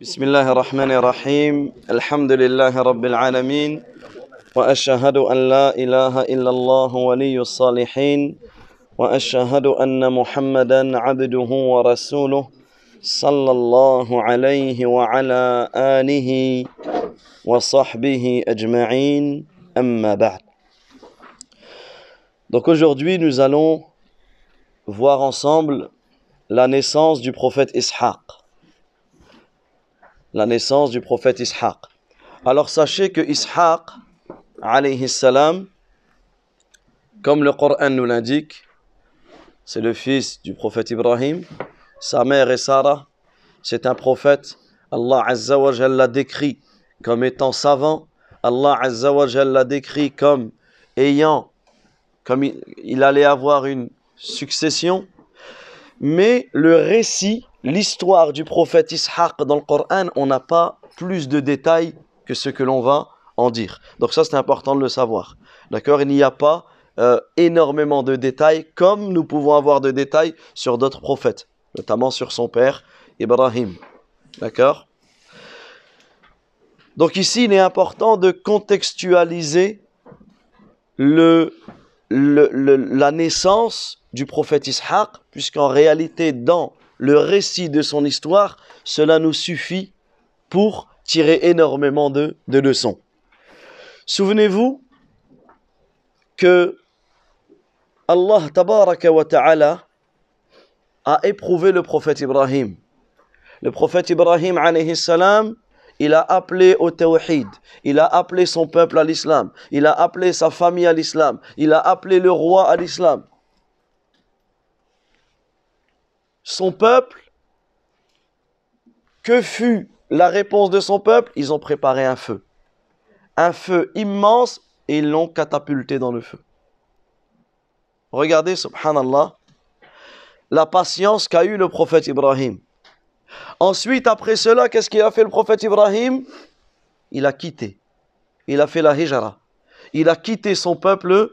بسم الله الرحمن الرحيم. الحمد لله رب العالمين. وأشهد أن لا إله إلا الله ولي الصالحين. وأشهد أن محمدا عبده ورسوله صلى الله عليه وعلى آله وصحبه أجمعين. أما بعد. Donc aujourd'hui nous allons voir ensemble la naissance du prophète Ishaq. La naissance du prophète Ishaq. Alors sachez que Ishaq, alayhi salam, comme le Coran nous l'indique, c'est le fils du prophète Ibrahim. Sa mère est Sarah. C'est un prophète. Allah Azza wa l'a décrit comme étant savant. Allah Azza wa l'a décrit comme ayant, comme il allait avoir une succession. Mais le récit, l'histoire du prophète Ishaq dans le Coran, on n'a pas plus de détails que ce que l'on va en dire. Donc ça, c'est important de le savoir. D'accord? Il n'y a pas euh, énormément de détails comme nous pouvons avoir de détails sur d'autres prophètes, notamment sur son père Ibrahim. D'accord? Donc ici, il est important de contextualiser la naissance du prophète Ishaq, puisqu'en réalité, dans le récit de son histoire, cela nous suffit pour tirer énormément de, leçons. Souvenez-vous que Allah tabaraka wa ta'ala a éprouvé le prophète Ibrahim. Le prophète Ibrahim il a appelé au tawhid, il a appelé son peuple à l'islam, il a appelé sa famille à l'islam, il a appelé le roi à l'islam. Son peuple, que fut la réponse de son peuple? Ils ont préparé un feu. Un feu immense et ils l'ont catapulté dans le feu. Regardez, subhanallah, la patience qu'a eu le prophète Ibrahim. Ensuite, après cela, qu'est-ce qu'il a fait le prophète Ibrahim? Il a quitté. Il a fait la hijra. Il a quitté son peuple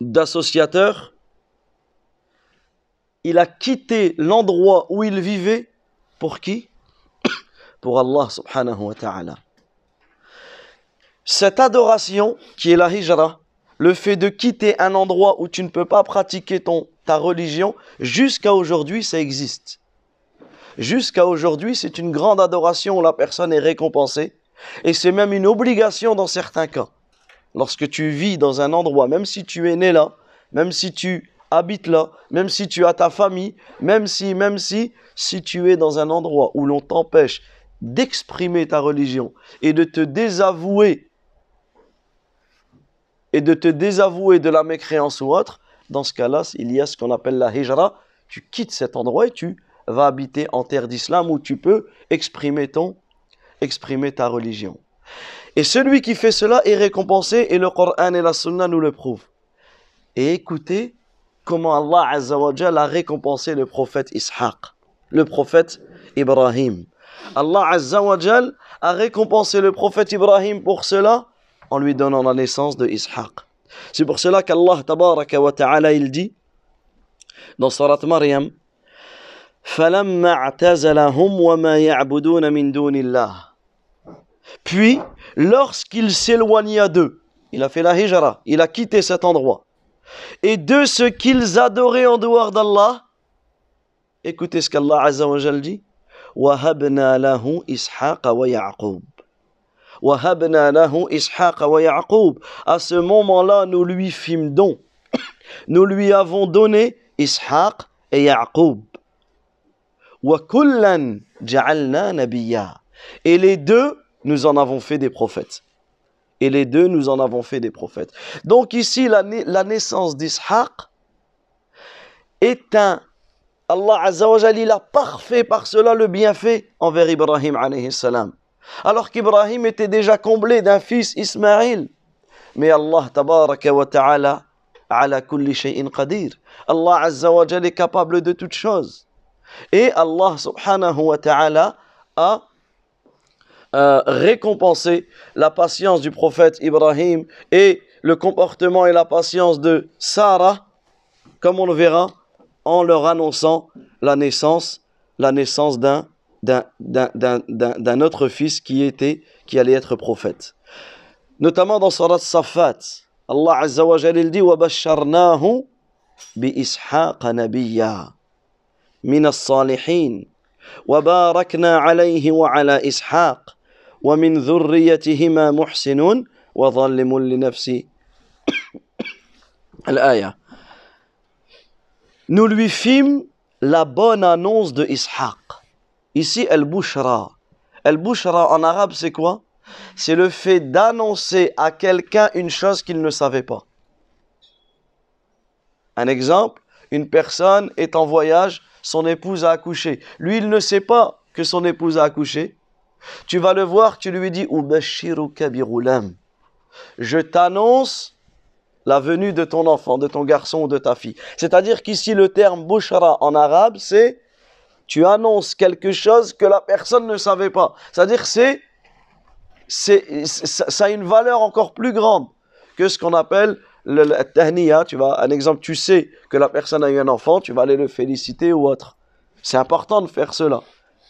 d'associateurs. Il a quitté l'endroit où il vivait. Pour qui? Pour Allah subhanahu wa ta'ala. Cette adoration qui est la hijra, le fait de quitter un endroit où tu ne peux pas pratiquer ton, ta religion, jusqu'à aujourd'hui, ça existe. Jusqu'à aujourd'hui, c'est une grande adoration où la personne est récompensée. Et c'est même une obligation dans certains cas. Lorsque tu vis dans un endroit, même si tu es né là, même si tu habites là, même si tu as ta famille, même si, même si, si tu es dans un endroit où l'on t'empêche d'exprimer ta religion et de te désavouer et de te désavouer de la mécréance ou autre, dans ce cas-là, il y a ce qu'on appelle la hijra. Tu quittes cet endroit et tu va habiter en terre d'islam où tu peux exprimer ton exprimer ta religion. Et celui qui fait cela est récompensé et le Coran et la Sunna nous le prouvent. Et écoutez comment Allah Azzawajal a récompensé le prophète Ishaq, le prophète Ibrahim. Allah Azzawajal a récompensé le prophète Ibrahim pour cela en lui donnant la naissance de Ishaq. C'est pour cela qu'Allah Tabaraka wa Ta'ala il dit dans Surat Maryam Puis lorsqu'il s'éloigna d'eux, il a fait la hijra, il a quitté cet endroit Et de ce qu'ils adoraient en dehors d'Allah, écoutez ce qu'Allah Azza wa Jal dit وَهَبْنَا لَهُ إِسْحَاقَ وَيَعْقُوبَ وَهَبْنَا لَهُ إِسْحَاقَ وَيَعْقُوبَ À ce moment-là, nous lui fîmes don. Nous lui avons donné Ishaq et Yaqub. وَكُلًّا جَعَلْنَا نَبِيًّا Et les deux, nous en avons fait des prophètes. Et les deux, nous en avons fait des prophètes. Donc ici, la, naissance d'Ishaq est un... Allah Azza wa Jalla, il a parfait par cela le bienfait envers Ibrahim salam. Alors qu'Ibrahim était déjà comblé d'un fils Ismaïl. Mais Allah tabaraka wa ta'ala ala kulli shay'in qadir. Allah Azza wa Jalla est capable de toutes choses. Et Allah subhanahu wa ta'ala a euh, récompenser la patience du prophète Ibrahim et le comportement et la patience de Sarah, comme on le verra, en leur annonçant la naissance, la naissance d'un d'un autre fils qui était qui allait être prophète. Notamment dans Sarat Safat Allah Azza wa Jalla dit wa basharnahu bi ishaq nabiyya min as-salihin. Alayhi wa ala ishaq. ومن ذريتهما محسن وظالم لنفسه الآية Nous lui fîmes la bonne annonce de Ishaq. Ici, el-bushra. El-bushra en arabe, c'est quoi C'est le fait d'annoncer à quelqu'un une chose qu'il ne savait pas. Un exemple, une personne est en voyage, son épouse a accouché. Lui, il ne sait pas que son épouse a accouché. Tu vas le voir, tu lui dis Je t'annonce la venue de ton enfant, de ton garçon ou de ta fille. C'est-à-dire qu'ici, le terme bushra en arabe, c'est tu annonces quelque chose que la personne ne savait pas. C'est-à-dire c'est c'est ça a une valeur encore plus grande que ce qu'on appelle le, tahniya, tu vois, un exemple, tu sais que la personne a eu un enfant, tu vas aller le féliciter ou autre. C'est important de faire cela,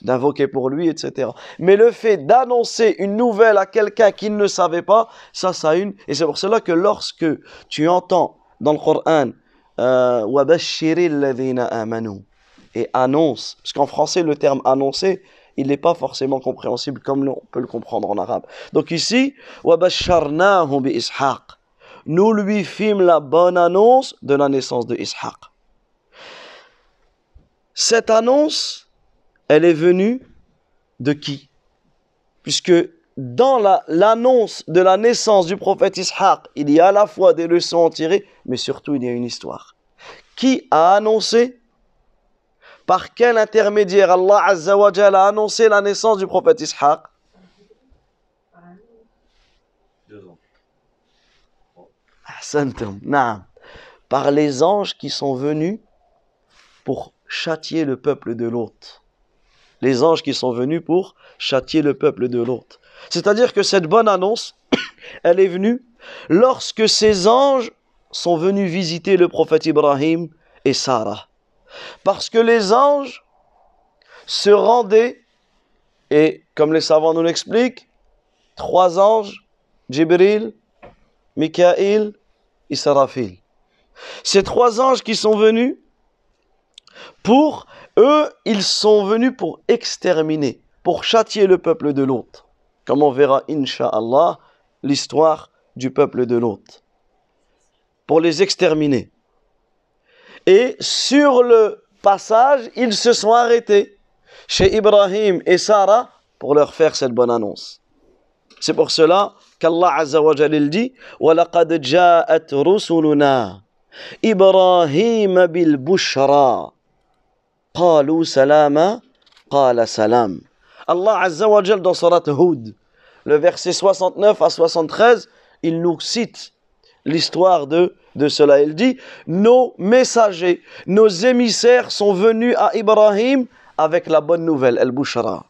d'invoquer pour lui, etc. Mais le fait d'annoncer une nouvelle à quelqu'un qui ne savait pas, ça, ça a une. Et c'est pour cela que lorsque tu entends dans le Coran, euh, et annonce, parce qu'en français, le terme annoncer, il n'est pas forcément compréhensible comme on peut le comprendre en arabe. Donc ici, nous lui fîmes la bonne annonce de la naissance de Ishaq. Cette annonce, elle est venue de qui? Puisque dans l'annonce de la naissance du prophète Ishaq, il y a à la fois des leçons à tirer, mais surtout il y a une histoire. Qui a annoncé? Par quel intermédiaire Allah Azza wa a annoncé la naissance du prophète Ishaq? Par les anges qui sont venus pour châtier le peuple de l'autre. Les anges qui sont venus pour châtier le peuple de l'autre. C'est-à-dire que cette bonne annonce, elle est venue lorsque ces anges sont venus visiter le prophète Ibrahim et Sarah. Parce que les anges se rendaient, et comme les savants nous l'expliquent, trois anges, Jibril, Mikaïl Israfil. Ces trois anges qui sont venus, pour eux, ils sont venus pour exterminer, pour châtier le peuple de l'autre. Comme on verra, Inch'Allah, l'histoire du peuple de l'autre. Pour les exterminer. Et sur le passage, ils se sont arrêtés chez Ibrahim et Sarah pour leur faire cette bonne annonce. C'est pour cela qu'Allah Azza wa Jalla dit وَلَقَدْ جَاءَتْ رُسُلُنَا إِبْرَاهِيمَ بِالْبُشْرَى قَالُوا سَلَامًا قَالَ سَلَامًا Allah Azza wa Jalla dans Surat Hud, le verset 69 à 73, il nous cite l'histoire de, de cela. Il dit Nos messagers, nos émissaires sont venus à Ibrahim avec la bonne nouvelle, El-Bushra,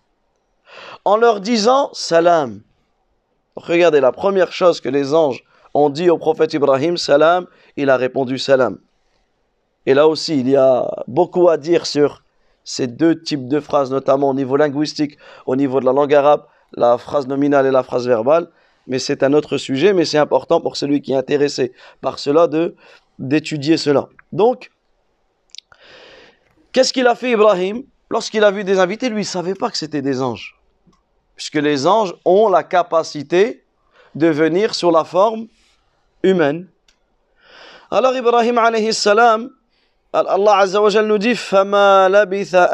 en leur disant Salam. Regardez, la première chose que les anges ont dit au prophète Ibrahim, salam, il a répondu salam. Et là aussi, il y a beaucoup à dire sur ces deux types de phrases, notamment au niveau linguistique, au niveau de la langue arabe, la phrase nominale et la phrase verbale. Mais c'est un autre sujet, mais c'est important pour celui qui est intéressé par cela de d'étudier cela. Donc, qu'est-ce qu'il a fait Ibrahim? Lorsqu'il a vu des invités, lui, il ne savait pas que c'était des anges puisque les anges ont la capacité de venir sur la forme humaine. Alors Ibrahim alayhi salam, Allah Azza wa nous dit Fama labitha.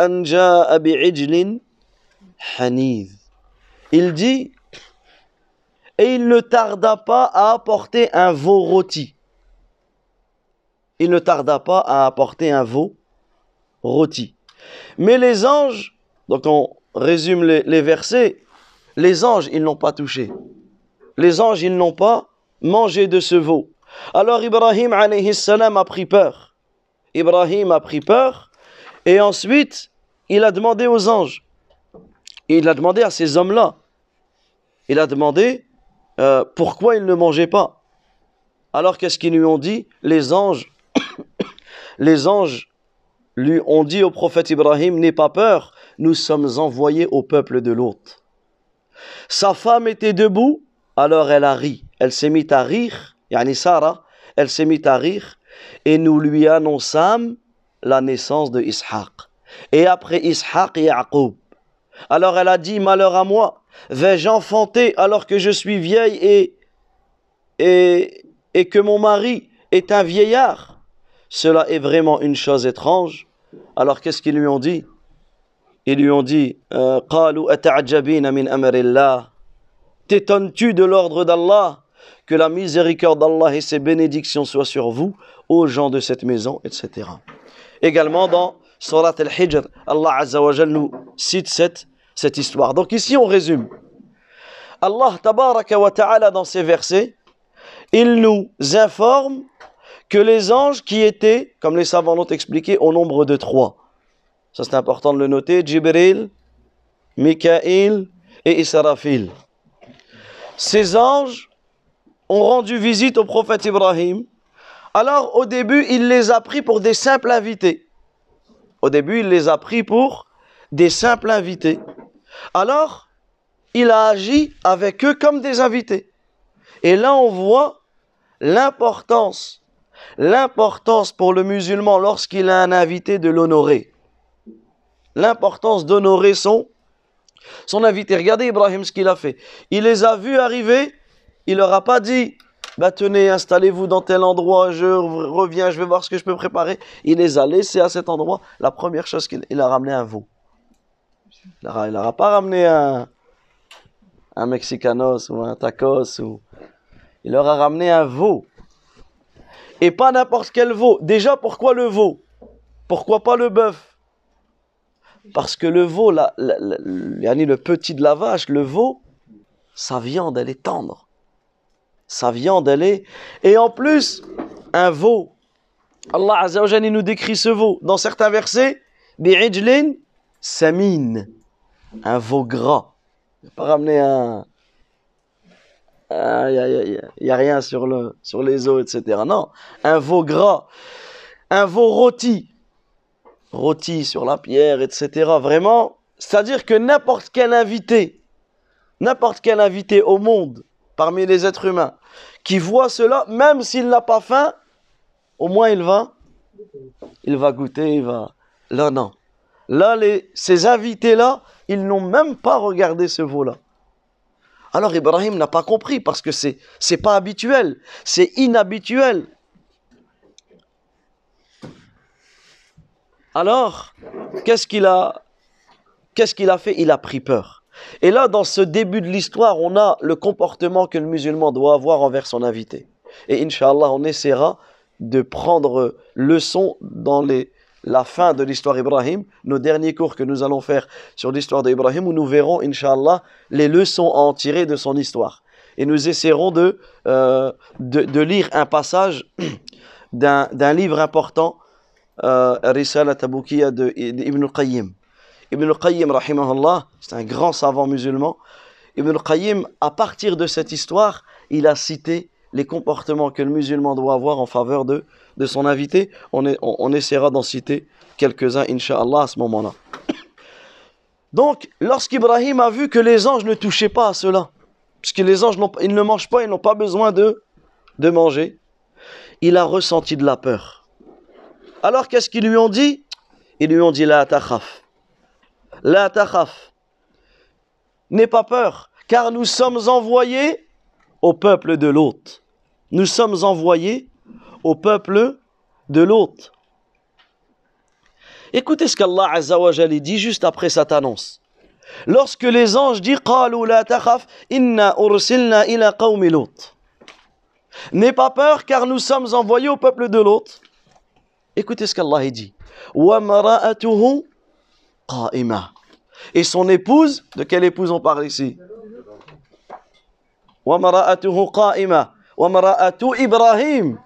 Il dit Et il ne tarda pas à apporter un veau rôti. Il ne tarda pas à apporter un veau rôti. Mais les anges, donc on résume les, versets, les anges, ils n'ont pas touché. Les anges, ils n'ont pas mangé de ce veau. Alors Ibrahim alayhi salam a pris peur. Ibrahim a pris peur et ensuite il a demandé aux anges. Il a demandé à ces hommes-là. Il a demandé euh, pourquoi ils ne mangeaient pas. Alors qu'est-ce qu'ils lui ont dit? Les anges, les anges lui ont dit au prophète Ibrahim, n'aie pas peur, nous sommes envoyés au peuple de l'hôte. Sa femme était debout, alors elle a ri. Elle s'est mise à rire, yani Sarah, elle s'est mise à rire, et nous lui annonçâmes la naissance de Ishaq. Et après Ishaq, Yaqub. Alors elle a dit, malheur à moi, vais-je enfanter alors que je suis vieille et, et, et que mon mari est un vieillard? Cela est vraiment une chose étrange. Alors qu'est-ce qu'ils lui ont dit? Ils lui ont dit, euh, T'étonnes-tu de l'ordre d'Allah? Que la miséricorde d'Allah et ses bénédictions soient sur vous, aux gens de cette maison, etc. Également dans Surat al-Hijr, Allah Azza wa nous cite cette, cette histoire. Donc ici on résume. Allah tabaraka wa ta'ala dans ces versets, il nous informe que les anges qui étaient, comme les savants l'ont expliqué, au nombre de trois. Ça c'est important de le noter, Jibril, Mikaïl et Israfil. Ces anges ont rendu visite au prophète Ibrahim. Alors au début, il les a pris pour des simples invités. Au début, il les a pris pour des simples invités. Alors, il a agi avec eux comme des invités. Et là, on voit l'importance, l'importance pour le musulman lorsqu'il a un invité de l'honorer. L'importance d'honorer son, son invité. Regardez Ibrahim ce qu'il a fait. Il les a vus arriver, il leur a pas dit, bah tenez, installez-vous dans tel endroit, je reviens, je vais voir ce que je peux préparer. Il les a laissés à cet endroit. La première chose qu'il a ramené un veau. Il n'aura pas ramené un, un mexicanos ou un tacos. Ou... Il leur a ramené un veau. Et pas n'importe quel veau. Déjà, pourquoi le veau? Pourquoi pas le bœuf? Parce que le veau, la, le petit de la vache, le veau, sa viande, elle est tendre sa viande, elle est. Et en plus, un veau. Allah Azzawajal, nous décrit ce veau. Dans certains versets, bi'ijlin samin. Un veau gras. Il pas ramener un. Il n'y a, rien sur, le, sur les os, etc. Non, un veau gras. Un veau rôti. Rôti sur la pierre, etc. Vraiment, c'est-à-dire que n'importe quel invité, n'importe quel invité au monde, parmi les êtres humains, qui voit cela, même s'il n'a pas faim, au moins il va, il va goûter, il va. Là, non. Là, les, ces invités-là, ils n'ont même pas regardé ce veau-là. Alors Ibrahim n'a pas compris parce que c'est c'est pas habituel, c'est inhabituel. Alors, qu'est-ce qu'il a qu'est-ce qu'il a fait? Il a pris peur. Et là, dans ce début de l'histoire, on a le comportement que le musulman doit avoir envers son invité. Et Inch'Allah, on essaiera de prendre leçon dans les, la fin de l'histoire Ibrahim, nos derniers cours que nous allons faire sur l'histoire d'Ibrahim, où nous verrons, Inch'Allah, les leçons à en tirer de son histoire. Et nous essaierons de, euh, de, lire un passage d'un livre important, euh, Risala Taboukiya d'Ibn al-Qayyim. Ibn al-Qayyim, rahimahullah, c'est un grand savant musulman. Ibn al-Qayyim, à partir de cette histoire, il a cité les comportements que le musulman doit avoir en faveur de, de son invité. On, essaiera d'en citer quelques-uns, inshallah, à ce moment-là. Donc, lorsqu'Ibrahim a vu que les anges ne touchaient pas à cela, puisque les anges ils ne mangent pas, ils n'ont pas besoin de, de manger, il a ressenti de la peur. Alors, qu'est-ce qu'ils lui ont dit? Ils lui ont dit La takhaf. La. N'aie pas peur, car nous sommes envoyés au peuple de l'hôte. Nous sommes envoyés au peuple de l'hôte. Écoutez ce qu'Allah Azzawajal dit juste après cette annonce. Lorsque les anges disent la inna ursilna N'aie pas peur car nous sommes envoyés au peuple de l'hôte. Écoutez ce qu'Allah dit. Et son épouse, de quelle épouse on parle ici? Ibrahim.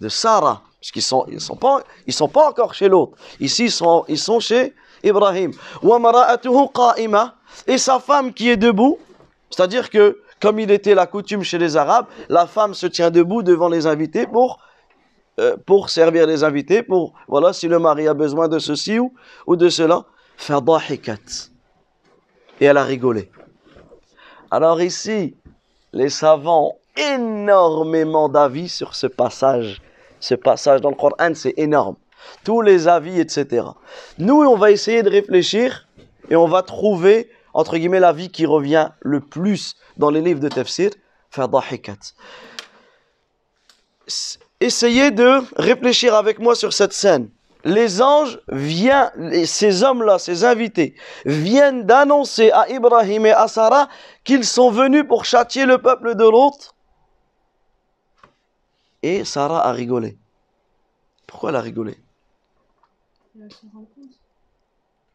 De Sarah. Parce qu'ils sont, ils sont, pas, ils sont pas encore chez l'autre. Ici, ils sont, ils sont chez Ibrahim. Et sa femme qui est debout. C'est-à-dire que, comme il était la coutume chez les Arabes, la femme se tient debout devant les invités pour euh, pour servir les invités, pour, voilà, si le mari a besoin de ceci ou, ou de cela. Fadahikat. Et elle a rigolé. Alors ici, les savants ont énormément d'avis sur ce passage. Ce passage dans le Coran, c'est énorme. Tous les avis, etc. Nous, on va essayer de réfléchir et on va trouver, entre guillemets, l'avis qui revient le plus dans les livres de tafsir. Fadahikat. Essayez de réfléchir avec moi sur cette scène. Les anges viennent, ces hommes-là, ces invités, viennent d'annoncer à Ibrahim et à Sarah qu'ils sont venus pour châtier le peuple de l'autre. Et Sarah a rigolé. Pourquoi elle a rigolé?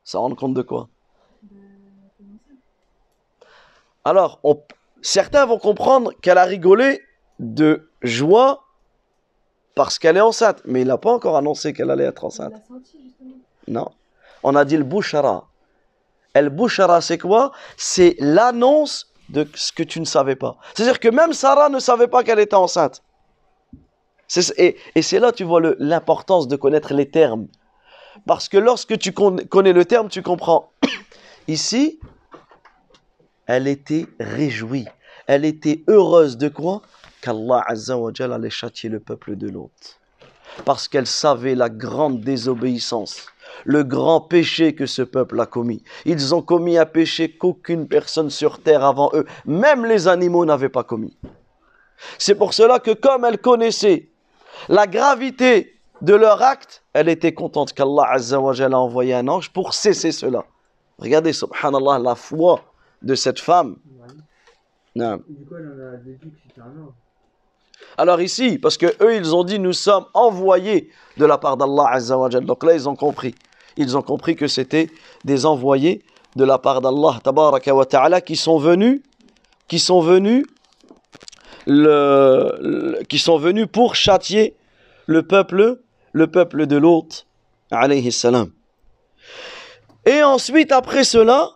Ça rend compte de quoi? Alors, certains vont comprendre qu'elle a rigolé de joie parce qu'elle est enceinte. Mais il n'a pas encore annoncé qu'elle allait être enceinte. Non. On a dit le bouchara. El bouchara, c'est quoi? C'est l'annonce de ce que tu ne savais pas. C'est-à-dire que même Sarah ne savait pas qu'elle était enceinte. Et, et c'est là tu vois l'importance de connaître les termes. Parce que lorsque tu connais le terme, tu comprends. Ici, elle était réjouie. Elle était heureuse de quoi? qu'Allah allait châtier le peuple de l'autre. Parce qu'elle savait la grande désobéissance, le grand péché que ce peuple a commis. Ils ont commis un péché qu'aucune personne sur terre avant eux, même les animaux, n'avaient pas commis. C'est pour cela que comme elle connaissait la gravité de leur acte, elle était contente qu'Allah a envoyé un ange pour cesser cela. Regardez, subhanallah, la foi de cette femme. Non. Alors ici, parce que eux, ils ont dit, nous sommes envoyés de la part d'Allah Azzawajal. Donc là, ils ont compris. Ils ont compris que c'était des envoyés de la part d'Allah Tabaraka wa Ta'ala qui sont venus, qui sont venus, qui sont venus pour châtier le peuple, le peuple de l'hôte, alayhi salam. Et ensuite, après cela,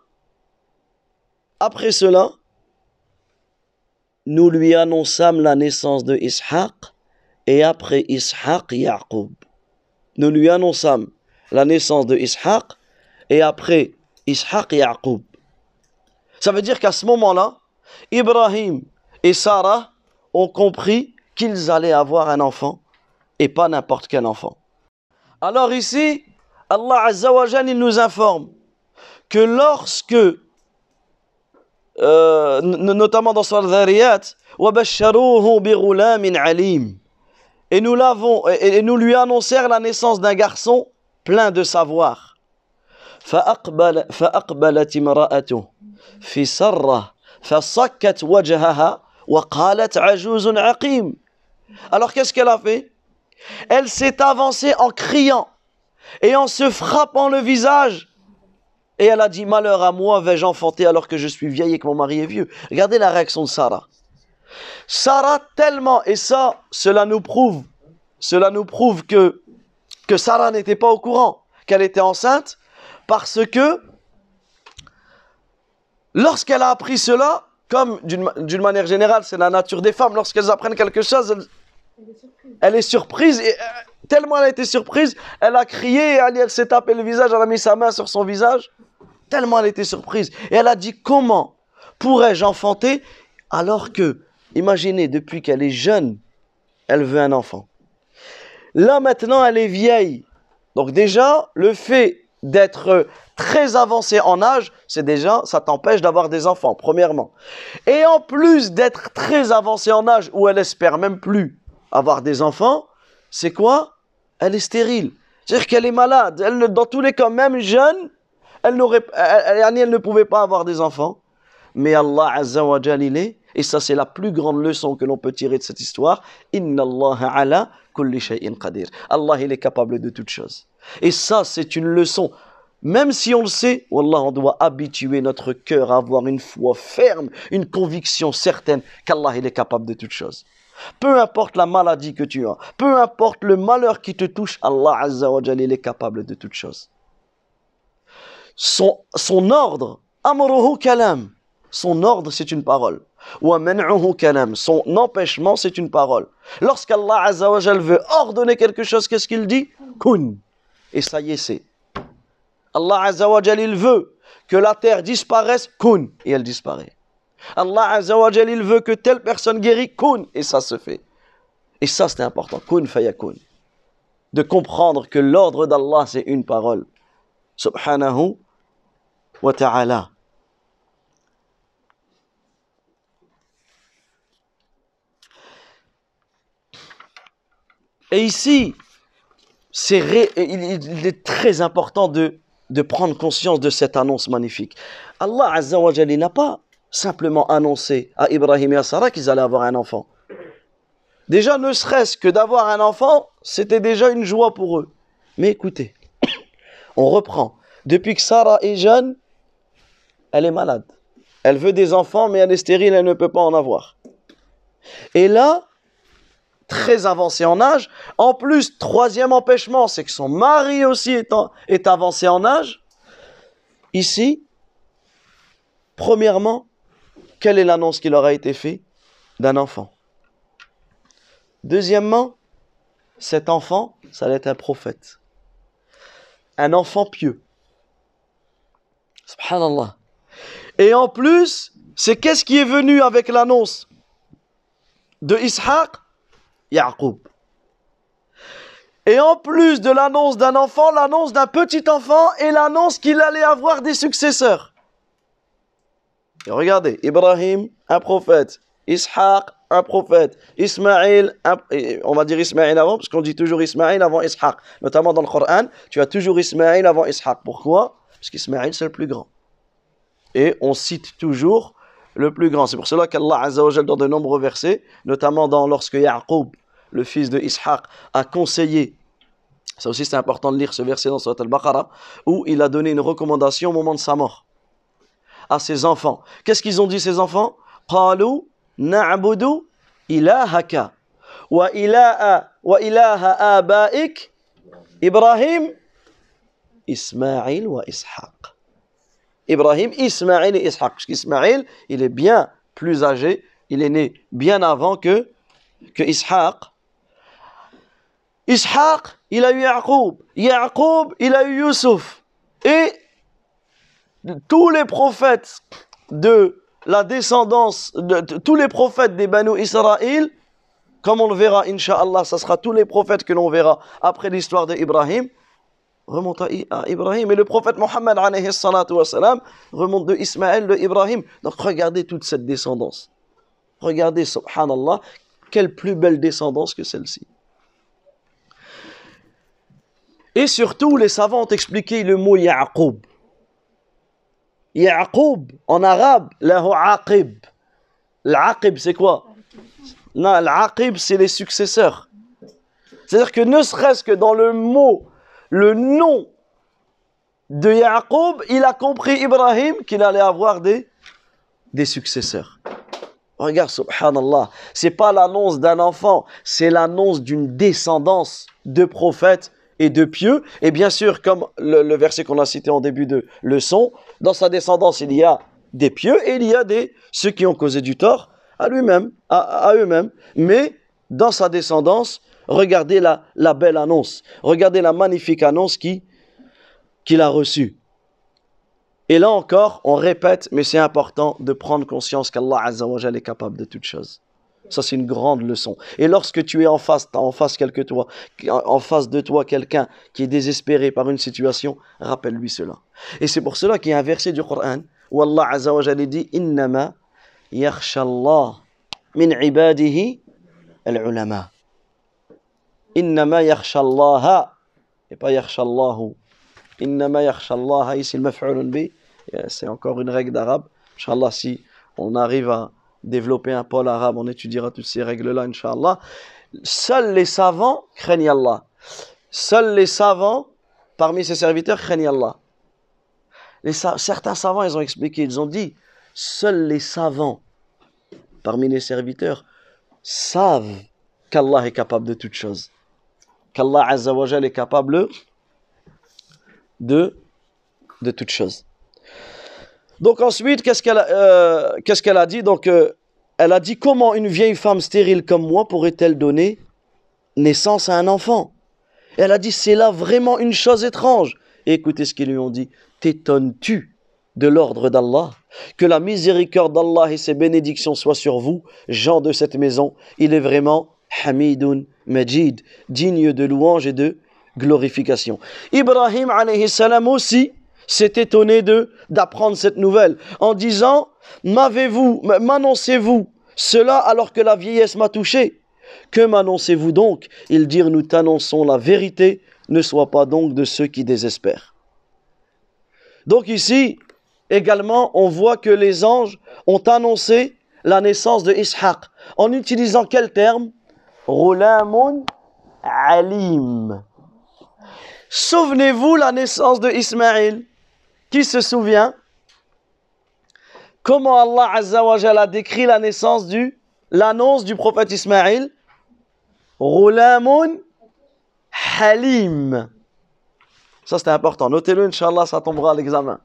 après cela, nous lui annonçâmes la naissance de Ishaq et après Ishaq, Yaqub. Nous lui annonçâmes la naissance de Ishaq et après Ishaq, Yaqub. Ça veut dire qu'à ce moment-là, Ibrahim et Sarah ont compris qu'ils allaient avoir un enfant et pas n'importe quel enfant. Alors ici, Allah il nous informe que lorsque euh, notamment dans Surah Dhariyat, et nous l'avons et nous lui annoncèrent la naissance d'un garçon plein de savoir. فأقبل فأقبلت امرأته في سرة فصكت وجهها وقالت عجوز عقيم. Alors qu'est-ce qu'elle a fait Elle s'est avancée en criant et en se frappant le visage et elle a dit, malheur à moi, vais-je enfanter alors que je suis vieille et que mon mari est vieux? Regardez la réaction de Sarah. Sarah tellement, et ça, cela nous prouve, cela nous prouve que, que Sarah n'était pas au courant qu'elle était enceinte, parce que lorsqu'elle a appris cela, comme d'une manière générale, c'est la nature des femmes, lorsqu'elles apprennent quelque chose, elle, est surprise, et euh, tellement elle a été surprise, elle a crié, elle, elle s'est tapé le visage, elle a mis sa main sur son visage, tellement elle était surprise. Et elle a dit, comment pourrais-je enfanter alors que, imaginez, depuis qu'elle est jeune, elle veut un enfant. Là maintenant, elle est vieille. Donc déjà, le fait d'être très avancé en âge, c'est déjà, ça t'empêche d'avoir des enfants, premièrement. Et en plus d'être très avancé en âge, où elle espère même plus avoir des enfants, c'est quoi? Elle est stérile. C'est-à-dire qu'elle est malade. Elle, dans tous les cas, même jeune, elle, n'aurait, elle, elle, ne pouvait pas avoir des enfants. Mais Allah Azza wa il et ça c'est la plus grande leçon que l'on peut tirer de cette histoire, Inna Allah ala kulli shay'in qadir. Allah il est capable de toutes choses. Et ça c'est une leçon. Même si on le sait, Wallah, on doit habituer notre cœur à avoir une foi ferme, une conviction certaine qu'Allah il est capable de toutes choses. Peu importe la maladie que tu as, peu importe le malheur qui te touche, Allah Azza wa il est capable de toutes choses son, ordre, amruhu kalam, son ordre c'est une parole. Wa son empêchement c'est une parole. Lorsqu'Allah Azzawajal veut ordonner quelque chose, qu'est-ce qu'il dit? Kun. Et ça y est, c'est. Allah Azzawajal, il veut que la terre disparaisse, kun, et elle disparaît. Allah Azzawajal, il veut que telle personne guérit, kun, et ça se fait. Et ça, c'est important. Kun fayakun. De comprendre que l'ordre d'Allah, c'est une parole. Subhanahu wa ta'ala. Et ici, il est très important de, de prendre conscience de cette annonce magnifique. Allah Azza wa n'a pas simplement annoncé à Ibrahim et à Sarah qu'ils allaient avoir un enfant. Déjà, ne serait-ce que d'avoir un enfant, c'était déjà une joie pour eux. Mais écoutez, on reprend. Depuis que Sarah est jeune, elle est malade. Elle veut des enfants, mais elle est stérile, elle ne peut pas en avoir. Et là, très avancée en âge. En plus, troisième empêchement, c'est que son mari aussi est, est avancé en âge. Ici, premièrement, quelle est l'annonce qui leur a été faite d'un enfant? Deuxièmement, cet enfant, ça allait être un prophète. Un enfant pieux. Subhanallah. Et en plus, c'est qu'est-ce qui est venu avec l'annonce? De Ishaq Yaqub. Et en plus de l'annonce d'un enfant, l'annonce d'un petit enfant et l'annonce qu'il allait avoir des successeurs. Regardez, Ibrahim, un prophète. Ishaq, un prophète. Ismaël, on va dire Ismaël avant, parce qu'on dit toujours Ismaël avant Ishaq. Notamment dans le Coran, tu as toujours Ismaël avant Ishaq. Pourquoi? Parce qu'Ismaël, c'est le plus grand. Et on cite toujours le plus grand. C'est pour cela qu'Allah Azzawajal, dans de nombreux versets, notamment dans lorsque Yaqub, le fils de Ishaq, a conseillé, ça aussi c'est important de lire ce verset dans Surat al-Baqarah, où il a donné une recommandation au moment de sa mort à ses enfants. Qu'est-ce qu'ils ont dit ces enfants قالوا نعبد إلهك وإله وإله آبائك إبراهيم إسماعيل وإسحاق Ibrahim, Ismaël et Ishaq. Parce qu'Ismaël, il est bien plus âgé, il est né bien avant que, que Ishaq. Ishaq, il a eu Yaqub. Yaqub, il a eu Yusuf. Et tous les prophètes de la descendance, de, tous les prophètes des Banu Israël, comme on le verra, Inch'Allah, ce sera tous les prophètes que l'on verra après l'histoire d'Ibrahim, remonte à Ibrahim. Et le prophète Mohammed remonte de Ismaël, de Ibrahim. Donc regardez toute cette descendance. Regardez, subhanallah, quelle plus belle descendance que celle-ci. Et surtout, les savants ont expliqué le mot Ya'qub. Ya'qub, en arabe, lahu aqib. L'aqib, c'est quoi? Non, l'aqib, c'est les successeurs. C'est-à-dire que ne serait-ce que dans le mot le nom de Yaqub, il a compris Ibrahim qu'il allait avoir des, des successeurs. Regarde, subhanallah, c'est pas l'annonce d'un enfant, c'est l'annonce d'une descendance de prophètes et de pieux. Et bien sûr, comme le, verset qu'on a cité en début de leçon, dans sa descendance, il y a des pieux et il y a des ceux qui ont causé du tort à lui-même, à, eux-mêmes. Mais dans sa descendance, Regardez la, la belle annonce. Regardez la magnifique annonce qu'il a reçue. Et là encore, on répète, mais c'est important de prendre conscience qu'Allah est capable de toutes choses. Ça, c'est une grande leçon. Et lorsque tu es en face, en face, quelque toi, en face de toi quelqu'un qui est désespéré par une situation, rappelle-lui cela. Et c'est pour cela qu'il y a un verset du Coran où Allah Azzawajal dit Innama yakhshallah min ibadihi al-ulama. Innama yakhshallaha. Et pas yakhshallahu. Innama yakhshallaha. Ici, le maf'ulun bi. C'est encore une règle d'arabe. Inch'Allah, si on arrive à développer un pôle arabe, on étudiera toutes ces règles-là, Inch'Allah. Seuls les savants craignent Allah. Seuls les savants, parmi ses serviteurs, craignent Allah. Certains savants, ils ont expliqué, ils ont dit, seuls les savants, parmi les serviteurs, savent qu'Allah est capable de toutes choses qu'Allah Azzawajal est capable de, de toutes choses. Donc ensuite, qu'est-ce qu'elle euh, a dit? Donc, euh, elle a dit comment une vieille femme stérile comme moi pourrait-elle donner naissance à un enfant? Elle a dit c'est là vraiment une chose étrange. écoutez ce qu'ils lui ont dit. T'étonnes-tu de l'ordre d'Allah? Que la miséricorde d'Allah et ses bénédictions soient sur vous, gens de cette maison. Il est vraiment Hamidun Majid, digne de louange et de glorification. Ibrahim alayhi aussi s'est étonné de d'apprendre cette nouvelle en disant m'avez-vous m'annoncez-vous cela alors que la vieillesse m'a touché? Que m'annoncez-vous donc? Ils dirent nous t'annonçons la vérité ne sois pas donc de ceux qui désespèrent. Donc ici également on voit que les anges ont annoncé la naissance de Ishaq en utilisant quel terme? Rulamun alim. Souvenez-vous la naissance de Ismaël. Qui se souvient Comment Allah Azza a décrit la naissance du, l'annonce du prophète Ismaël Rulamun halim. Ça c'est important. Notez-le, Inch'Allah, ça tombera à l'examen.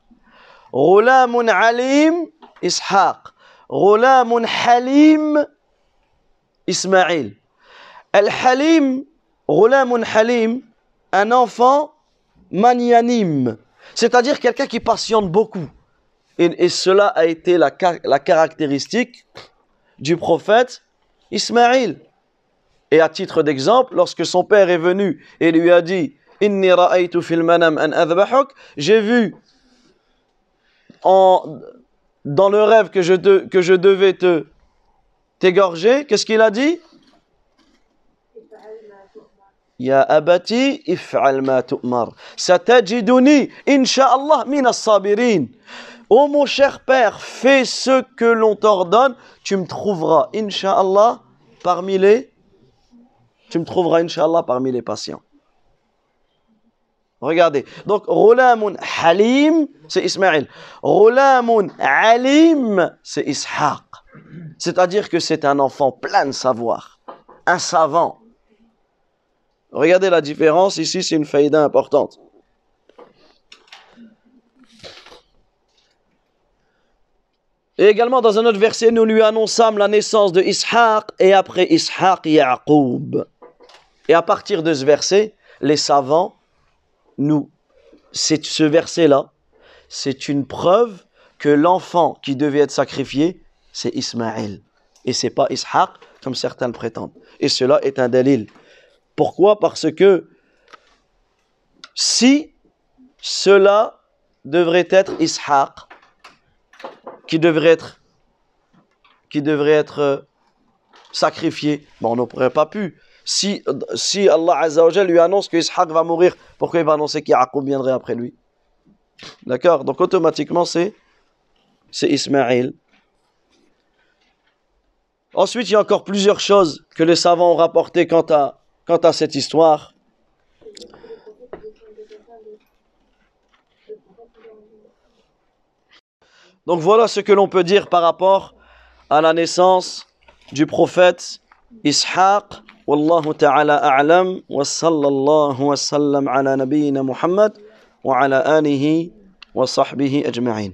Rulamun alim, Ishaq. Rulamun halim, Ismaël. Al-Halim, Rulamun Halim, un enfant magnanime, c'est-à-dire quelqu'un qui patiente beaucoup. Et, cela a été la, caractéristique du prophète Ismaïl. Et à titre d'exemple, lorsque son père est venu et lui a dit j'ai vu dans le rêve que je, que je devais te t'égorger, qu'est-ce qu'il a dit? Ya abati if'al ma tu'mar. Satajiduni insha'Allah min as-sabirin. Ô mon cher père, fais ce que l'on t'ordonne, tu me trouveras insha'Allah parmi les tu me trouveras insha'Allah parmi les patients. Regardez. Donc Rulamun Halim, c'est Ismaël. Rulamun Alim, c'est Ishaq. C'est-à-dire que c'est un enfant plein de savoir, un savant. Regardez la différence, ici c'est une faïda importante. Et également dans un autre verset, nous lui annonçâmes la naissance de Ishaq et après Ishaq, Yaqub. Et à partir de ce verset, les savants, nous, c'est ce verset-là, c'est une preuve que l'enfant qui devait être sacrifié, c'est Ismaël. Et c'est pas Ishaq, comme certains le prétendent. Et cela est un dalil. Pourquoi? Parce que si cela devrait être Ishaq, qui devrait être, qui devrait être euh, sacrifié, bon, on n'aurait pas pu. Si, si Allah Azza lui annonce que Ishaq va mourir, pourquoi il va annoncer qu'Yaqub viendrait après lui? D'accord? Donc automatiquement, c'est Ismaël. Ensuite, il y a encore plusieurs choses que les savants ont rapportées quant à quant à cette histoire. Donc voilà ce que l'on peut dire par rapport à la naissance du prophète Ishaq. Wallahu ta'ala a'lam wa sallallahu wa sallam ala nabiyyina Muhammad wa ala alihi wa sahbihi ajma'in.